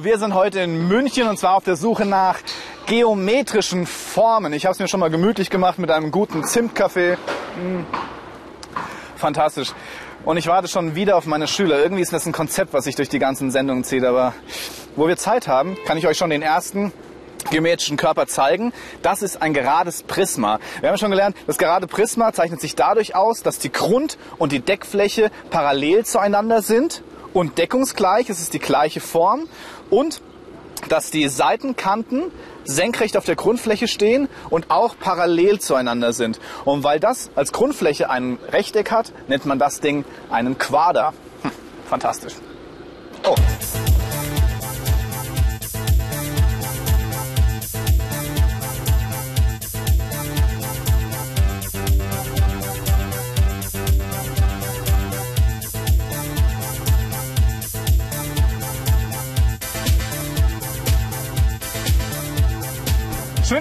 Wir sind heute in München und zwar auf der Suche nach geometrischen Formen. Ich habe es mir schon mal gemütlich gemacht mit einem guten Zimtkaffee. Mm. Fantastisch. Und ich warte schon wieder auf meine Schüler. Irgendwie ist das ein Konzept, was sich durch die ganzen Sendungen zieht. Aber wo wir Zeit haben, kann ich euch schon den ersten geometrischen Körper zeigen. Das ist ein gerades Prisma. Wir haben schon gelernt, das gerade Prisma zeichnet sich dadurch aus, dass die Grund- und die Deckfläche parallel zueinander sind und deckungsgleich. Es ist die gleiche Form und dass die Seitenkanten senkrecht auf der Grundfläche stehen und auch parallel zueinander sind. Und weil das als Grundfläche ein Rechteck hat, nennt man das Ding einen Quader. Hm, fantastisch. Oh.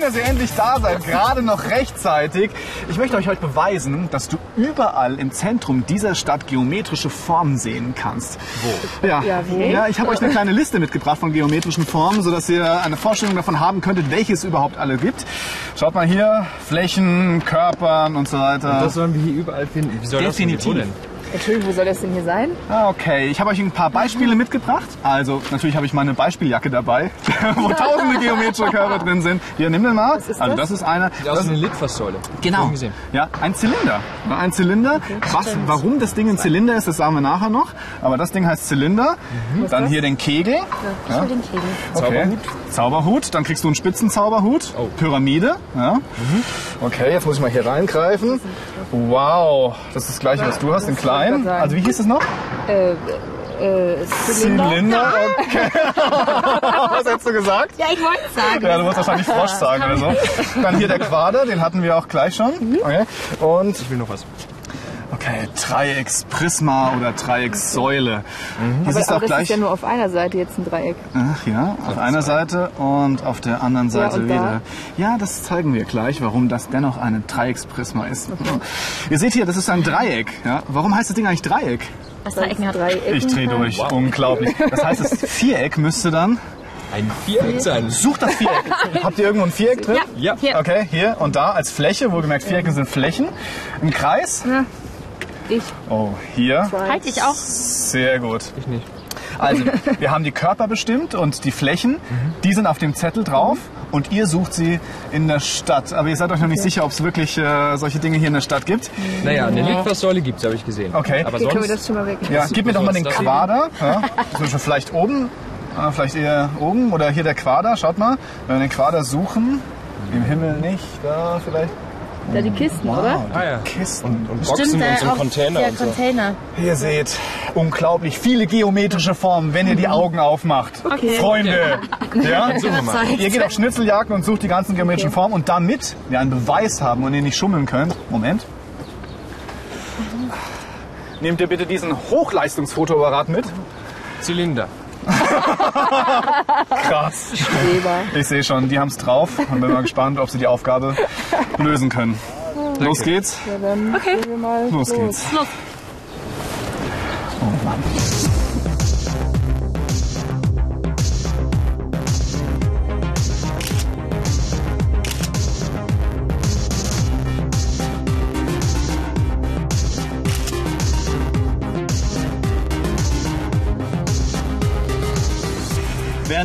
Schön, dass ihr endlich da seid, gerade noch rechtzeitig. Ich möchte euch heute beweisen, dass du überall im Zentrum dieser Stadt geometrische Formen sehen kannst. Wo? Ja, Ja, wie? ja ich habe euch eine kleine Liste mitgebracht von geometrischen Formen, sodass ihr eine Vorstellung davon haben könntet, welche es überhaupt alle gibt. Schaut mal hier, Flächen, Körpern und so weiter. Das sollen wir hier überall finden. Wie soll Definitiv. das denn? Entschuldigung, wo soll das denn hier sein? Ah, Okay, ich habe euch ein paar Beispiele mitgebracht. Also natürlich habe ich meine Beispieljacke dabei, wo tausende geometrische Körper drin sind. Hier, nimm den mal. Was ist also das? das ist einer. Sieht Das, wie eine Litfaßsäule. genau. Ja, ein Zylinder. Ja, Ein Zylinder. Was, warum das Ding ein Zylinder ist, das sagen wir nachher noch. Aber das Ding heißt Zylinder. Dann hier den Kegel. Ich will den Kegel. Okay. Zauberhut. Zauberhut. Dann kriegst du einen Spitzenzauberhut. Oh. Pyramide. Ja. Okay, jetzt muss ich mal hier reingreifen. Wow, das ist das gleiche, was du hast, in klein. Also wie hieß es noch? Äh, äh, Zylinder. Zylinder, okay. Was hättest du gesagt? Ja, ich wollte es sagen. Ja, du musst wahrscheinlich Frosch sagen oder so. Dann hier der Quader, den hatten wir auch gleich schon. Okay. Und Ich will noch was. Okay, Dreiecksprisma oder Dreieckssäule. Das ist aber auch das gleich. ist ja nur auf einer Seite jetzt ein Dreieck. Ach ja, auf einer Seite und auf der anderen Seite da? wieder. Ja, das zeigen wir gleich, warum das dennoch ein Dreiecksprisma ist. Ihr seht hier, das ist ein Dreieck. Ja? Warum heißt das Ding eigentlich Dreieck? Das Dreieck hat drei Ecken. Ich drehe durch. Unglaublich. Das heißt, das Viereck müsste dann. Ein Viereck sein. Sucht das Viereck. Habt ihr irgendwo ein Viereck drin? Ja. Hier. Okay, hier und da als Fläche, wohlgemerkt Vierecke sind Flächen. Ein Kreis. Ich. Oh, hier. Halt ich auch. Sehr gut. Ich nicht. Also, wir haben die Körper bestimmt und die Flächen, die sind auf dem Zettel drauf und ihr sucht sie in der Stadt. Aber ihr seid euch noch nicht sicher, ob es wirklich äh, solche Dinge hier in der Stadt gibt. Naja, eine Litfaßsäule gibt's, habe ich gesehen. Okay. Aber Okay, können wir sonst... das schon mal weg? Ja, gib mir doch mal den Quader. Ja. Zum Beispiel vielleicht oben, äh, vielleicht eher oben oder hier der Quader. Schaut mal, wenn wir den Quader suchen, im Himmel nicht, da vielleicht. Da die Kisten, oder? Ah ja. Kisten. Und Boxen und so ein Container der und so. Container. Ihr seht unglaublich viele geometrische Formen, wenn ihr die Augen aufmacht. Okay. Freunde. Ja? Suchen wir mal. Ihr geht auf Schnitzeljagden und sucht die ganzen geometrischen Okay. Formen und damit wir einen Beweis haben und ihr nicht schummeln könnt. Moment. Nehmt ihr bitte diesen Hochleistungsfotoapparat mit. Zylinder. Krass. Weber. Ich sehe schon, die haben es drauf und bin mal gespannt, ob sie die Aufgabe lösen können. Los geht's. Ja, dann okay. wir mal Los geht's. Los. Oh Mann.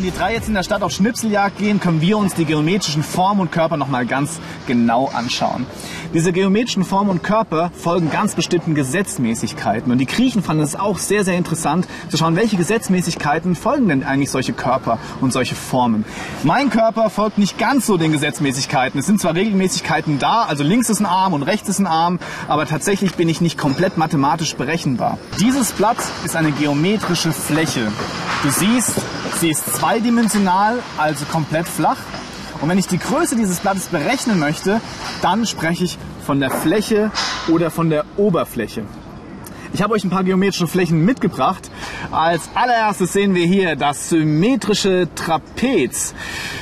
Die drei jetzt in der Stadt auf Schnipseljagd gehen, können wir uns die geometrischen Formen und Körper noch mal ganz genau anschauen. Diese geometrischen Formen und Körper folgen ganz bestimmten Gesetzmäßigkeiten. Und die Griechen fanden es auch sehr, sehr interessant zu schauen, welche Gesetzmäßigkeiten folgen denn eigentlich solche Körper und solche Formen. Mein Körper folgt nicht ganz so den Gesetzmäßigkeiten. Es sind zwar Regelmäßigkeiten da, also links ist ein Arm und rechts ist ein Arm, aber tatsächlich bin ich nicht komplett mathematisch berechenbar. Dieses Blatt ist eine geometrische Fläche. Du siehst, sie ist zweidimensional, also komplett flach. Und wenn ich die Größe dieses Blattes berechnen möchte, dann spreche ich von der Fläche oder von der Oberfläche. Ich habe euch ein paar geometrische Flächen mitgebracht. Als allererstes sehen wir hier das symmetrische Trapez.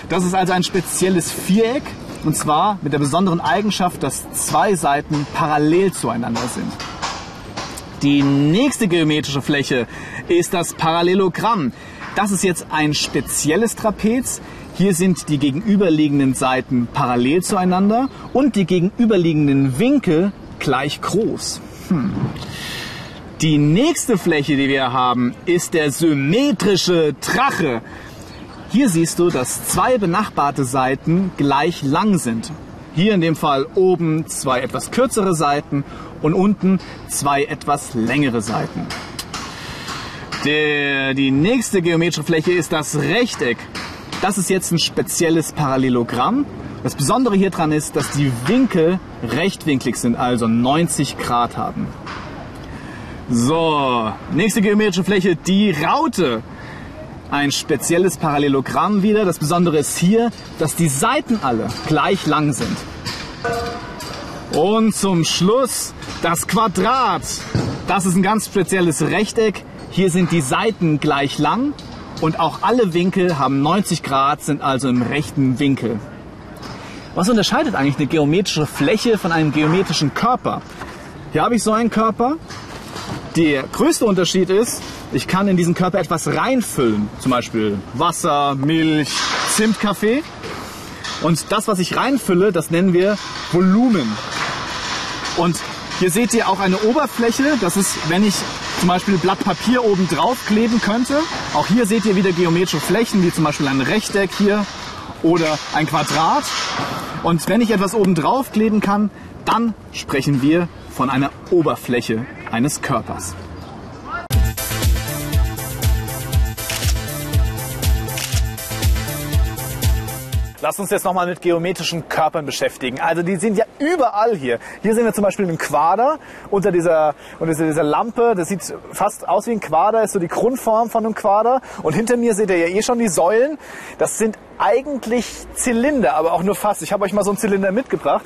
Das ist also ein spezielles Viereck und zwar mit der besonderen Eigenschaft, dass zwei Seiten parallel zueinander sind. Die nächste geometrische Fläche ist das Parallelogramm. Das ist jetzt ein spezielles Trapez. Hier sind die gegenüberliegenden Seiten parallel zueinander und die gegenüberliegenden Winkel gleich groß. Hm. Die nächste Fläche, die wir haben, ist der symmetrische Drache. Hier siehst du, dass zwei benachbarte Seiten gleich lang sind. Hier in dem Fall oben zwei etwas kürzere Seiten und unten zwei etwas längere Seiten. Der, die nächste geometrische Fläche ist das Rechteck. Das ist jetzt ein spezielles Parallelogramm. Das Besondere hier dran ist, dass die Winkel rechtwinklig sind, also 90 Grad haben. So, nächste geometrische Fläche, die Raute. Ein spezielles Parallelogramm wieder. Das Besondere ist hier, dass die Seiten alle gleich lang sind. Und zum Schluss das Quadrat. Das ist ein ganz spezielles Rechteck. Hier sind die Seiten gleich lang und auch alle Winkel haben 90 Grad, sind also im rechten Winkel. Was unterscheidet eigentlich eine geometrische Fläche von einem geometrischen Körper? Hier habe ich so einen Körper. Der größte Unterschied ist, ich kann in diesen Körper etwas reinfüllen. Zum Beispiel Wasser, Milch, Zimtkaffee. Und das, was ich reinfülle, das nennen wir Volumen. Und hier seht ihr auch eine Oberfläche. Das ist, wenn ich zum Beispiel Blatt Papier oben drauf kleben könnte. Auch hier seht ihr wieder geometrische Flächen, wie zum Beispiel ein Rechteck hier oder ein Quadrat. Und wenn ich etwas oben drauf kleben kann, dann sprechen wir von einer Oberfläche eines Körpers. Lass uns jetzt nochmal mit geometrischen Körpern beschäftigen. Also die sind ja überall hier. Hier sehen wir zum Beispiel einen Quader unter dieser, unter dieser Lampe. Das sieht fast aus wie ein Quader, ist so die Grundform von einem Quader. Und hinter mir seht ihr ja eh schon die Säulen. Das sind eigentlich Zylinder, aber auch nur fast. Ich habe euch mal so einen Zylinder mitgebracht.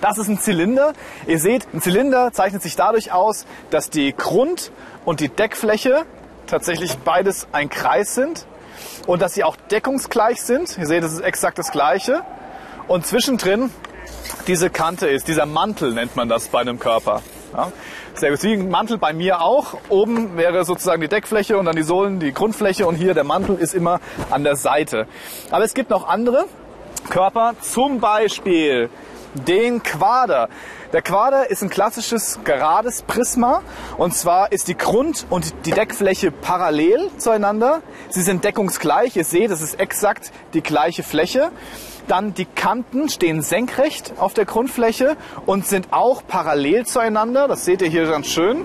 Das ist ein Zylinder. Ihr seht, ein Zylinder zeichnet sich dadurch aus, dass die Grund- und die Deckfläche tatsächlich beides ein Kreis sind und dass sie auch deckungsgleich sind. Ihr seht, das ist exakt das gleiche. Und zwischendrin diese Kante ist, dieser Mantel nennt man das bei einem Körper. Ja, sehr gut. Wie ein Mantel bei mir auch. Oben wäre sozusagen die Deckfläche und dann die Sohlen, die Grundfläche und hier der Mantel ist immer an der Seite. Aber es gibt noch andere Körper, zum Beispiel den Quader. Der Quader ist ein klassisches gerades Prisma und zwar ist die Grund- und die Deckfläche parallel zueinander. Sie sind deckungsgleich. Ihr seht, es ist exakt die gleiche Fläche. Dann die Kanten stehen senkrecht auf der Grundfläche und sind auch parallel zueinander. Das seht ihr hier ganz schön.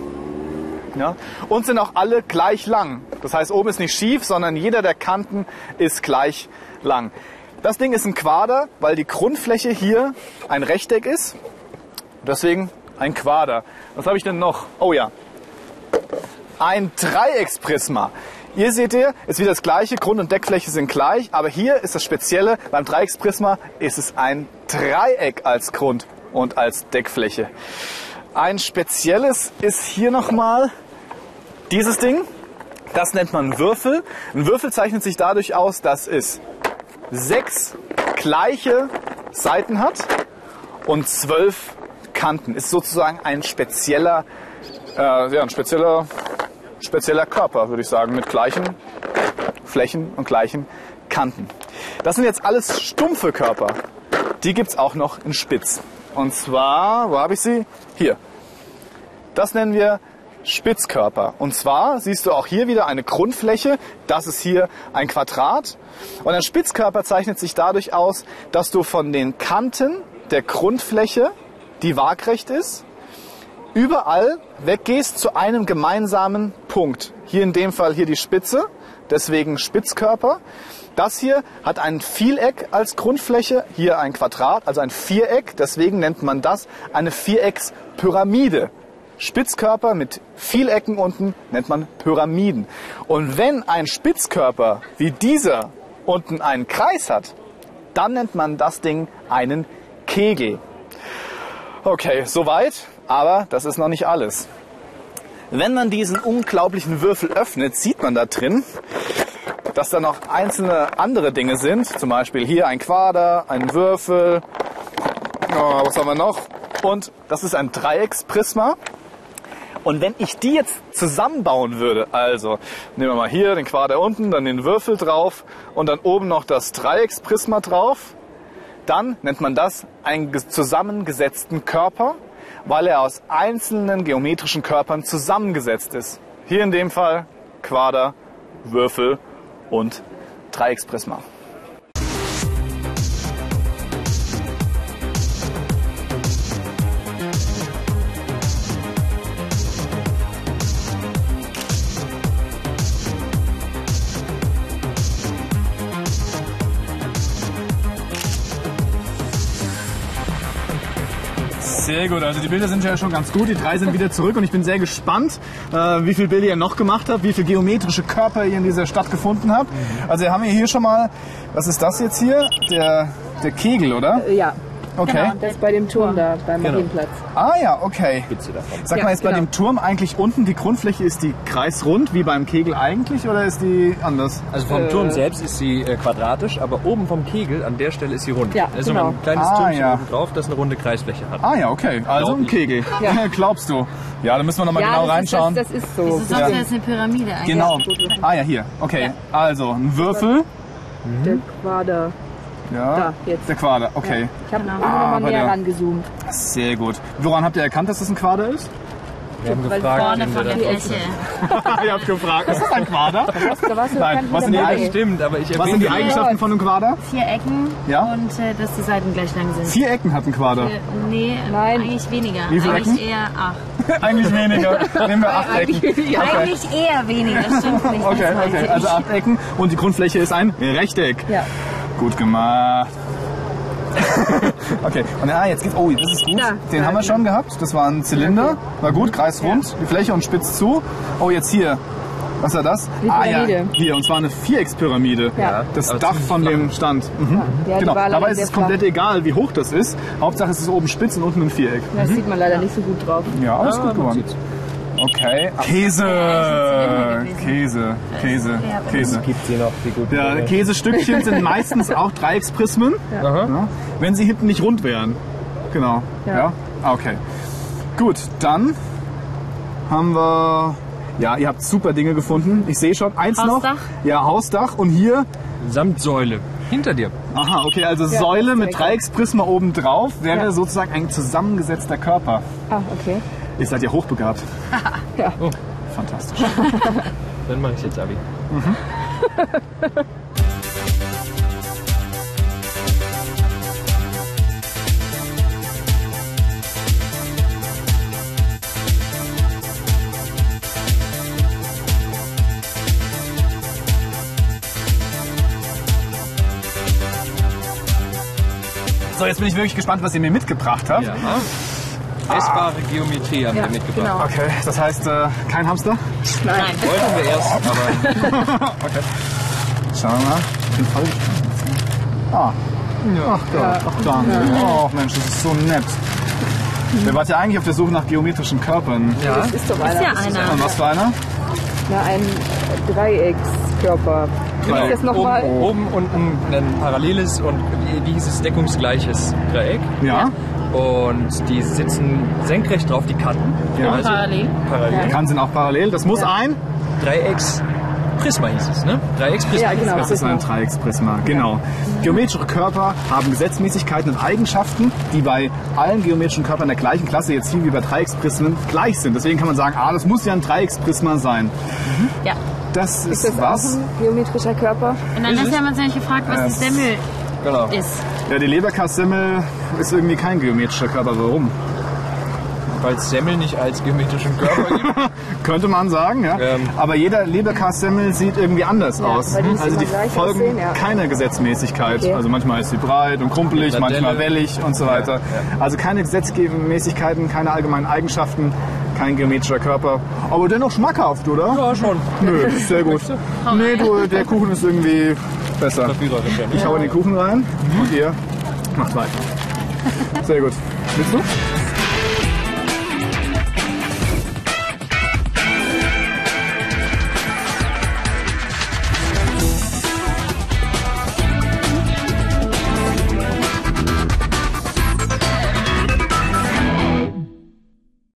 Ja, und sind auch alle gleich lang. Das heißt, oben ist nicht schief, sondern jeder der Kanten ist gleich lang. Das Ding ist ein Quader, weil die Grundfläche hier ein Rechteck ist. Deswegen ein Quader. Was habe ich denn noch? Oh ja, ein Dreiecksprisma. Hier seht ihr, ist wieder das gleiche, Grund- und Deckfläche sind gleich, aber hier ist das Spezielle, beim Dreiecksprisma ist es ein Dreieck als Grund- und als Deckfläche. Ein spezielles ist hier nochmal dieses Ding, das nennt man Würfel. Ein Würfel zeichnet sich dadurch aus, dass es sechs gleiche Seiten hat und zwölf Kanten. Ist sozusagen ein spezieller, äh, ja, ein spezieller, spezieller Körper, würde ich sagen, mit gleichen Flächen und gleichen Kanten. Das sind jetzt alles stumpfe Körper. Die gibt es auch noch in Spitz. Und zwar, wo habe ich sie? Hier. Das nennen wir Spitzkörper. Und zwar siehst du auch hier wieder eine Grundfläche. Das ist hier ein Quadrat. Und ein Spitzkörper zeichnet sich dadurch aus, dass du von den Kanten der Grundfläche, die waagrecht ist, überall weggehst zu einem gemeinsamen Punkt. Hier in dem Fall hier die Spitze, deswegen Spitzkörper. Das hier hat ein Vieleck als Grundfläche, hier ein Quadrat, also ein Viereck. Deswegen nennt man das eine Viereckspyramide. Spitzkörper mit Vielecken unten nennt man Pyramiden. Und wenn ein Spitzkörper wie dieser unten einen Kreis hat, dann nennt man das Ding einen Kegel. Okay, soweit, aber das ist noch nicht alles. Wenn man diesen unglaublichen Würfel öffnet, sieht man da drin, dass da noch einzelne andere Dinge sind. Zum Beispiel hier ein Quader, ein Würfel. Oh, was haben wir noch? Und das ist ein Dreiecksprisma. Und wenn ich die jetzt zusammenbauen würde, also nehmen wir mal hier den Quader unten, dann den Würfel drauf und dann oben noch das Dreiecksprisma drauf, dann nennt man das einen ges- zusammengesetzten Körper, weil er aus einzelnen geometrischen Körpern zusammengesetzt ist. Hier in dem Fall Quader, Würfel und Dreiecksprisma. Sehr gut, also die Bilder sind ja schon ganz gut. Die drei sind wieder zurück und ich bin sehr gespannt, äh, wie viele Bilder ihr noch gemacht habt, wie viele geometrische Körper ihr in dieser Stadt gefunden habt. Also wir haben hier schon mal, was ist das jetzt hier? Der, der Kegel, oder? Ja, Okay. das ist bei dem Turm da, beim Marienplatz. Ah ja, okay. Spitze davon. Sag Ja, mal, ist bei genau. dem Turm eigentlich unten die Grundfläche, ist die kreisrund wie beim Kegel eigentlich oder ist die anders? Also vom Turm selbst ist sie äh, quadratisch, aber oben vom Kegel, an der Stelle ist sie rund. Ja, da ist genau. ein kleines Ah, Türmchen ja. oben drauf, das eine runde Kreisfläche hat. Ah ja, okay. Also Glaub ein ich. Kegel. Ja. Glaubst du? Ja, da müssen wir nochmal ja, genau das reinschauen. Ist, das, das ist so. Sonst Ja. wäre es eine Pyramide eigentlich. genau. Ah ja, hier. Okay. Also ein Würfel. Der Quader. Ja. Da, jetzt. Der Quader. Okay. Ich habe Genau. immer noch mal bei näher der- rangezoomt. Sehr gut. Woran habt ihr erkannt, dass das ein Quader ist? Wir haben Weil gefragt, Vorne von der Fläche. ihr habt gefragt. Ist das ein Quader? Nein, was sind die dabei. Eigen- Stimmt, aber ich Was sind die Eigenschaften von einem Quader? Vier Ecken Ja. und äh, dass die Seiten gleich lang sind. Vier Ecken hat ein Quader. Äh, Nee, Nein. eigentlich weniger. Wie viele eigentlich Ecken? eher acht. Eigentlich weniger. Nehmen wir acht Ecken. Ja. Eigentlich eher weniger, stimmt nicht. Okay, okay. Also acht Ecken und die Grundfläche ist ein Rechteck. Ja. Gut gemacht. okay, und ah, jetzt geht's. Oh, das ist gut. Ja, Den ja, haben wir schon gehabt. Das war ein Zylinder. War gut, kreisrund. Die Fläche und spitz zu. Oh, jetzt hier. Was war das? Die ah ja, Pyramide. hier. Und zwar eine Viereckspyramide. Ja. Das Aber Dach von dem Stand. Mhm. Ja, genau. Dabei ist es komplett egal, wie hoch das ist. Hauptsache es ist oben spitz und unten ein Viereck. Das sieht man leider nicht so gut drauf. Ja, aber ist Ja, gut geworden. Okay. Käse. Käse. Käse. Ja, Käse. Gibt sie noch die guten Ja. Käsestückchen sind meistens auch Dreiecksprismen, ja, wenn sie hinten nicht rund wären. Genau. Ja. Ja. Ah, Okay. Gut, dann haben wir. Ja, ihr habt super Dinge gefunden. Ich sehe schon eins Hausdach? noch. Ja, Hausdach und hier. Samt Säule. Hinter dir. Aha, okay, also Säule mit. Dreiecksprisma oben drauf wäre Ja. sozusagen ein zusammengesetzter Körper. Ah, okay. Ihr seid ja hochbegabt. Ja. Oh. Fantastisch. Dann mache ich jetzt Abi. So, jetzt bin ich wirklich gespannt, was ihr mir mitgebracht habt. Ja. Messbare Geometrie haben Ja, wir mitgebracht. genau. Okay, das heißt, äh, kein Hamster? Nein. Wollten wir erst, aber Schauen wir mal. Ich bin voll. Ah. Ach Gott, ach danke. Oh Mensch, das ist so nett. Ihr wart ja eigentlich auf der Suche nach geometrischen Körpern. ja. Das ist doch Ist einer. ja ist einer. Und was für einer? Ja, ein Dreieckskörper. Genau. ist das nochmal? Oben, oben unten ein paralleles und wie hieß es, deckungsgleiches Dreieck. Ja. Und die sitzen senkrecht drauf, die Kanten. Ja. Also Parallel. parallel. Die Kanten sind auch parallel. Das muss ein. Dreiecksprisma hieß es, ne? Dreiecksprisma. Ja, genau. Das ist ein Dreiecksprisma, genau. Geometrische Körper haben Gesetzmäßigkeiten und Eigenschaften, die bei allen geometrischen Körpern der gleichen Klasse, jetzt hier wie bei Dreiecksprismen, gleich sind. Deswegen kann man sagen, ah, das muss ja ein Dreiecksprisma sein. Ja. Das ist, Ist das was? auch ein geometrischer Körper? Und dann ist ja man sich gefragt, was die Semmel Genau. ist. Ja, die Leberkassemmel ist irgendwie kein geometrischer Körper. Warum? Weil es Semmel nicht als geometrischen Körper gibt. Könnte man sagen, ja. Ähm. Aber jeder Leberkassemmel sieht irgendwie anders aus. weil die nicht also die folgen aussehen, ja. keiner Gesetzmäßigkeit. Okay. Also manchmal ist sie breit und krumpelig, manchmal wellig und so weiter. Also keine Gesetzmäßigkeiten, keine allgemeinen Eigenschaften, kein geometrischer Körper. Aber dennoch schmackhaft, oder? Ja, schon. Nö, sehr gut. Nee, du, der Kuchen ist irgendwie besser. Ich hau in den Kuchen rein und ihr macht weiter. Sehr gut. Willst du?